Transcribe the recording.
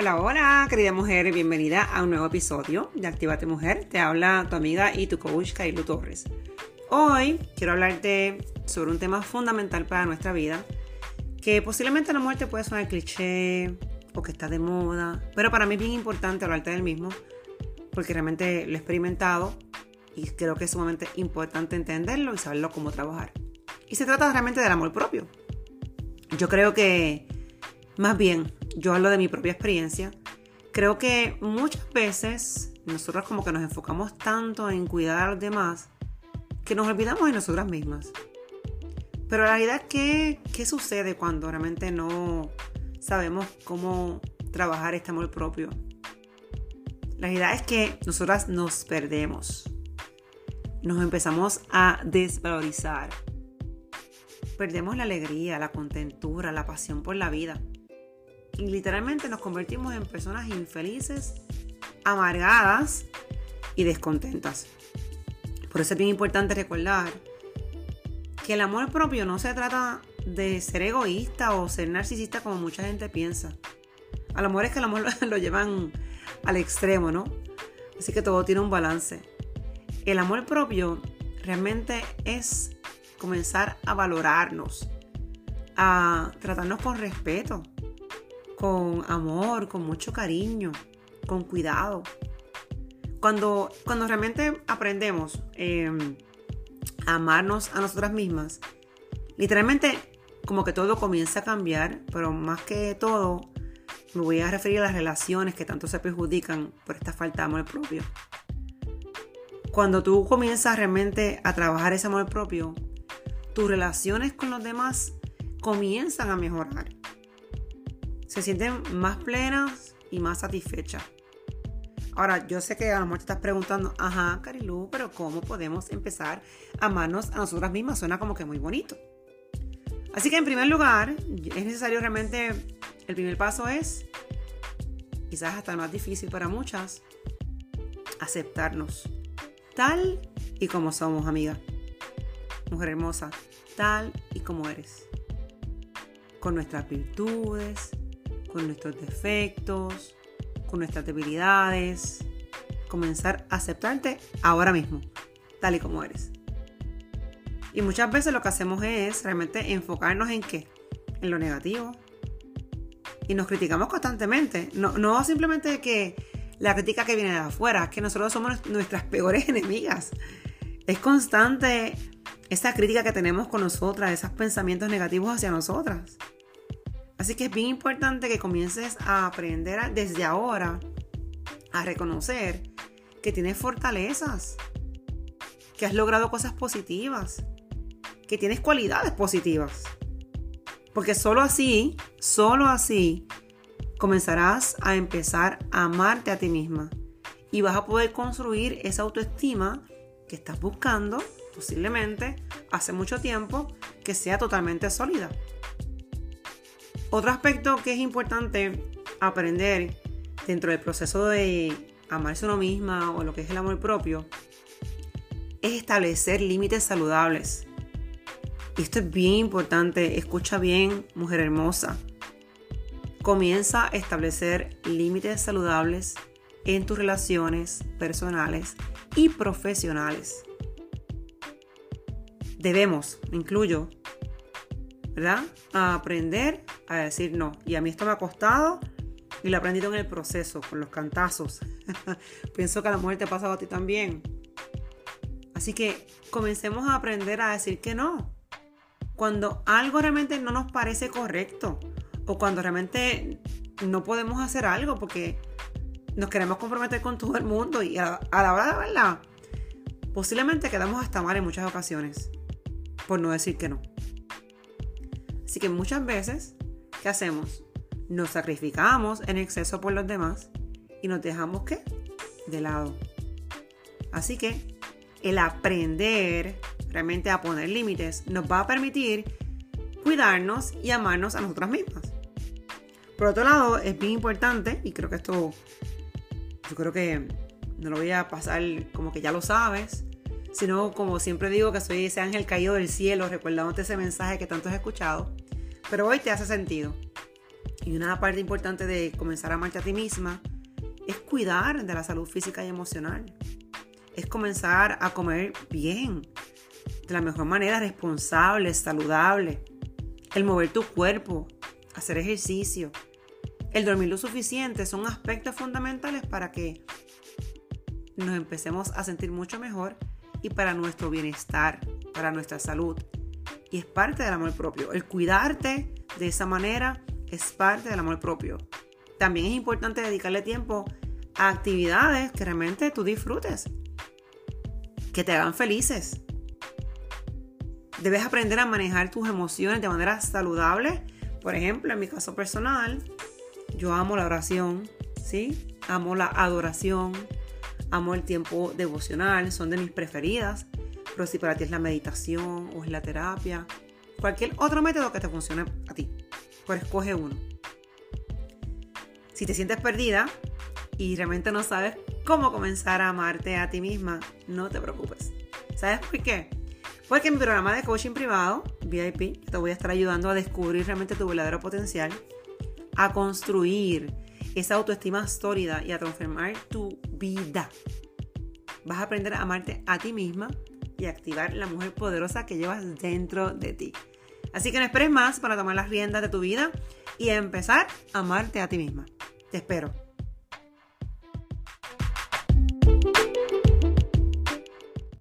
Hola, hola, querida mujer, bienvenida a un nuevo episodio de Actívate Mujer. Te habla tu amiga y tu coach Kailu Torres. Hoy quiero hablarte sobre un tema fundamental para nuestra vida, que posiblemente a la mujer te puede sonar cliché o que está de moda, pero para mí es bien importante hablarte del mismo, porque realmente lo he experimentado y creo que es sumamente importante entenderlo y saberlo cómo trabajar. Y se trata realmente del amor propio. Yo creo que, más bien, yo hablo de mi propia experiencia, creo que muchas veces nosotros como que nos enfocamos tanto en cuidar a los demás que nos olvidamos de nosotras mismas. Pero la realidad es que, ¿qué sucede cuando realmente no sabemos cómo trabajar este amor propio? La realidad es que nosotras nos perdemos. Nos empezamos a desvalorizar. Perdemos la alegría, la contentura, la pasión por la vida literalmente nos convertimos en personas infelices, amargadas y descontentas. Por eso es bien importante recordar que el amor propio no se trata de ser egoísta o ser narcisista como mucha gente piensa. Al amor es que el amor lo llevan al extremo, ¿no? Así que todo tiene un balance. El amor propio realmente es comenzar a valorarnos, a tratarnos con respeto, con amor, con mucho cariño, con cuidado. Cuando, cuando realmente aprendemos em, a amarnos a nosotras mismas, literalmente como que todo comienza a cambiar, pero más que todo me voy a referir a las relaciones que tanto se perjudican por esta falta de amor propio. Cuando tú comienzas realmente a trabajar ese amor propio, tus relaciones con los demás comienzan a mejorar se sienten más plenas y más satisfechas. Ahora, yo sé que a lo mejor te estás preguntando, ajá, Carilu, pero ¿cómo podemos empezar a amarnos a nosotras mismas? Suena como que muy bonito. Así que en primer lugar, es necesario realmente, el primer paso es, quizás hasta más difícil para muchas, aceptarnos tal y como somos, amiga. Mujer hermosa, tal y como eres. Con nuestras virtudes, con nuestros defectos, con nuestras debilidades. Comenzar a aceptarte ahora mismo, tal y como eres. Y muchas veces lo que hacemos es realmente enfocarnos en qué? En lo negativo. Y nos criticamos constantemente. No, no simplemente que la crítica que viene de afuera, es que nosotros somos nuestras peores enemigas. Es constante esa crítica que tenemos con nosotras, esos pensamientos negativos hacia nosotras. Así que es bien importante que comiences a aprender desde ahora a reconocer que tienes fortalezas, que has logrado cosas positivas, que tienes cualidades positivas. Porque solo así, solo así, comenzarás a empezar a amarte a ti misma y vas a poder construir esa autoestima que estás buscando, posiblemente hace mucho tiempo, que sea totalmente sólida. Otro aspecto que es importante aprender dentro del proceso de amarse uno misma o lo que es el amor propio es establecer límites saludables. Y esto es bien importante, escucha bien, mujer hermosa. Comienza a establecer límites saludables en tus relaciones personales y profesionales. Debemos, incluyo, ¿verdad? A aprender a decir no. Y a mí esto me ha costado y lo he aprendido en el proceso, con los cantazos. Pienso que a la mujer te ha pasado a ti también. Así que comencemos a aprender a decir que no. Cuando algo realmente no nos parece correcto o cuando realmente no podemos hacer algo porque nos queremos comprometer con todo el mundo y a, a la hora de verdad, posiblemente quedamos hasta mal en muchas ocasiones por no decir que no. Así que muchas veces, ¿qué hacemos? Nos sacrificamos en exceso por los demás y nos dejamos ¿qué? De lado. Así que el aprender realmente a poner límites nos va a permitir cuidarnos y amarnos a nosotras mismas. Por otro lado, es bien importante, y creo que esto, yo creo que no lo voy a pasar como que ya lo sabes, sino como siempre digo que soy ese ángel caído del cielo, recordándote ese mensaje que tanto has escuchado, pero hoy te hace sentido. Y una parte importante de comenzar a amarte a ti misma es cuidar de la salud física y emocional. Es comenzar a comer bien, de la mejor manera, responsable, saludable. El mover tu cuerpo, hacer ejercicio, el dormir lo suficiente son aspectos fundamentales para que nos empecemos a sentir mucho mejor y para nuestro bienestar, para nuestra salud. Y es parte del amor propio. El cuidarte de esa manera es parte del amor propio. También es importante dedicarle tiempo a actividades que realmente tú disfrutes, que te hagan felices. Debes aprender a manejar tus emociones de manera saludable. Por ejemplo, en mi caso personal, yo amo la oración, ¿sí? Amo la adoración, amo el tiempo devocional, son de mis preferidas. Pero si para ti es la meditación o es la terapia, cualquier otro método que te funcione a ti, pues escoge uno. Si te sientes perdida y realmente no sabes cómo comenzar a amarte a ti misma, no te preocupes. ¿Sabes por qué? Porque en mi programa de coaching privado, VIP, te voy a estar ayudando a descubrir realmente tu verdadero potencial, a construir esa autoestima sólida y a transformar tu vida. Vas a aprender a amarte a ti misma y activar la mujer poderosa que llevas dentro de ti. Así que no esperes más para tomar las riendas de tu vida y empezar a amarte a ti misma. Te espero.